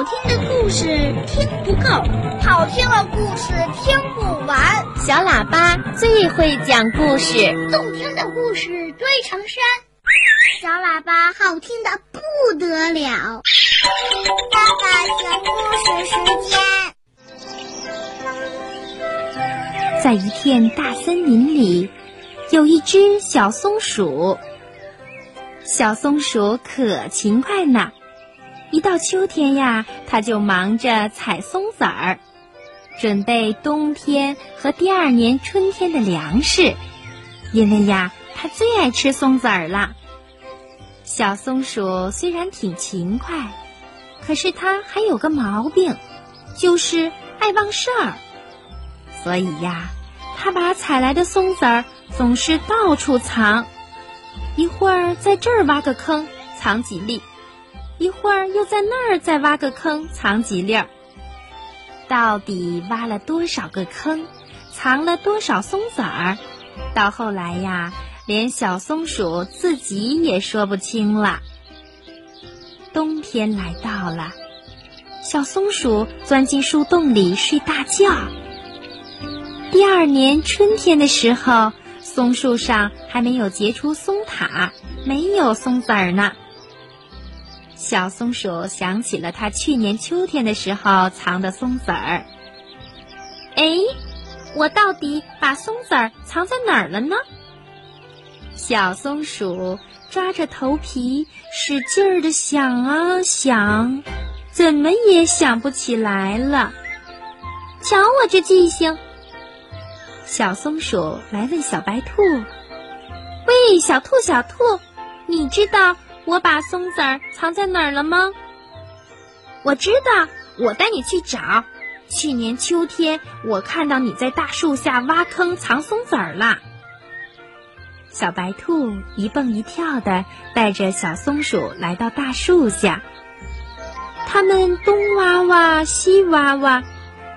好听的故事听不够，好听的故事听不完。小喇叭最会讲故事，动听的故事堆成山。小喇叭好听的不得了。爸爸讲故事时间。在一片大森林里，有一只小松鼠。小松鼠可勤快呢，一到秋天呀，它就忙着采松子儿，准备冬天和第二年春天的粮食。因为呀，它最爱吃松子儿了。小松鼠虽然挺勤快，可是它还有个毛病，就是爱忘事儿。所以呀，他把采来的松子儿总是到处藏，一会儿在这儿挖个坑藏几粒，一会儿又在那儿再挖个坑藏几粒儿。到底挖了多少个坑，藏了多少松子儿？到后来呀，连小松鼠自己也说不清了。冬天来到了，小松鼠钻进树洞里睡大觉。第二年春天的时候，松树上还没有结出松塔，没有松子儿呢。小松鼠想起了它去年秋天的时候藏的松子儿。哎，我到底把松子儿藏在哪儿了呢？小松鼠抓着头皮，使劲儿的想啊想，怎么也想不起来了。瞧我这记性！小松鼠来问小白兔：“喂，小兔，小兔，你知道我把松子儿藏在哪儿了吗？”“我知道，我带你去找。去年秋天，我看到你在大树下挖坑藏松子儿了。”小白兔一蹦一跳的带着小松鼠来到大树下，他们东挖挖，西挖挖，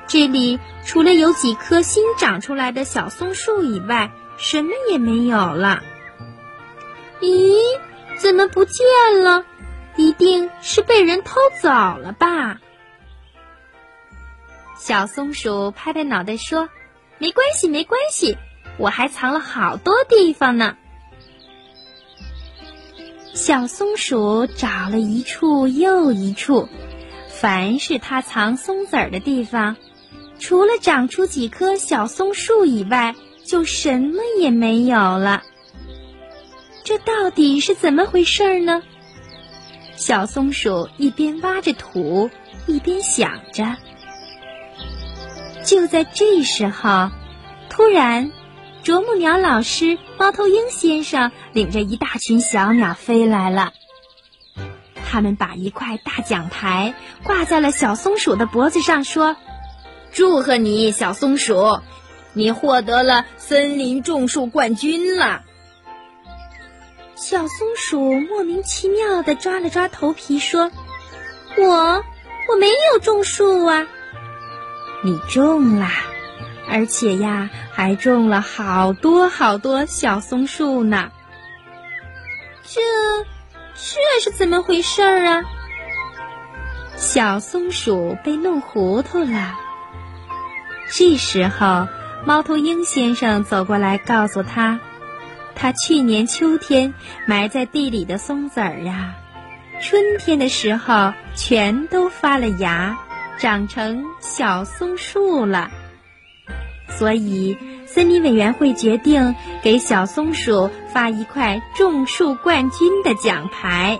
这里。除了有几棵新长出来的小松树以外，什么也没有了。咦，怎么不见了？一定是被人偷走了吧？小松鼠拍拍脑袋说：“没关系，没关系，我还藏了好多地方呢。”小松鼠找了一处又一处，凡是它藏松子儿的地方。除了长出几棵小松树以外，就什么也没有了。这到底是怎么回事呢？小松鼠一边挖着土，一边想着。就在这时候，突然，啄木鸟老师、猫头鹰先生领着一大群小鸟飞来了。他们把一块大奖牌挂在了小松鼠的脖子上，说。祝贺你，小松鼠！你获得了森林种树冠军了。小松鼠莫名其妙的抓了抓头皮，说：“我我没有种树啊。”你种啦，而且呀，还种了好多好多小松树呢。这这是怎么回事儿啊？小松鼠被弄糊涂了。这时候，猫头鹰先生走过来，告诉他，他去年秋天埋在地里的松子儿呀，春天的时候全都发了芽，长成小松树了。所以，森林委员会决定给小松鼠发一块种树冠军的奖牌。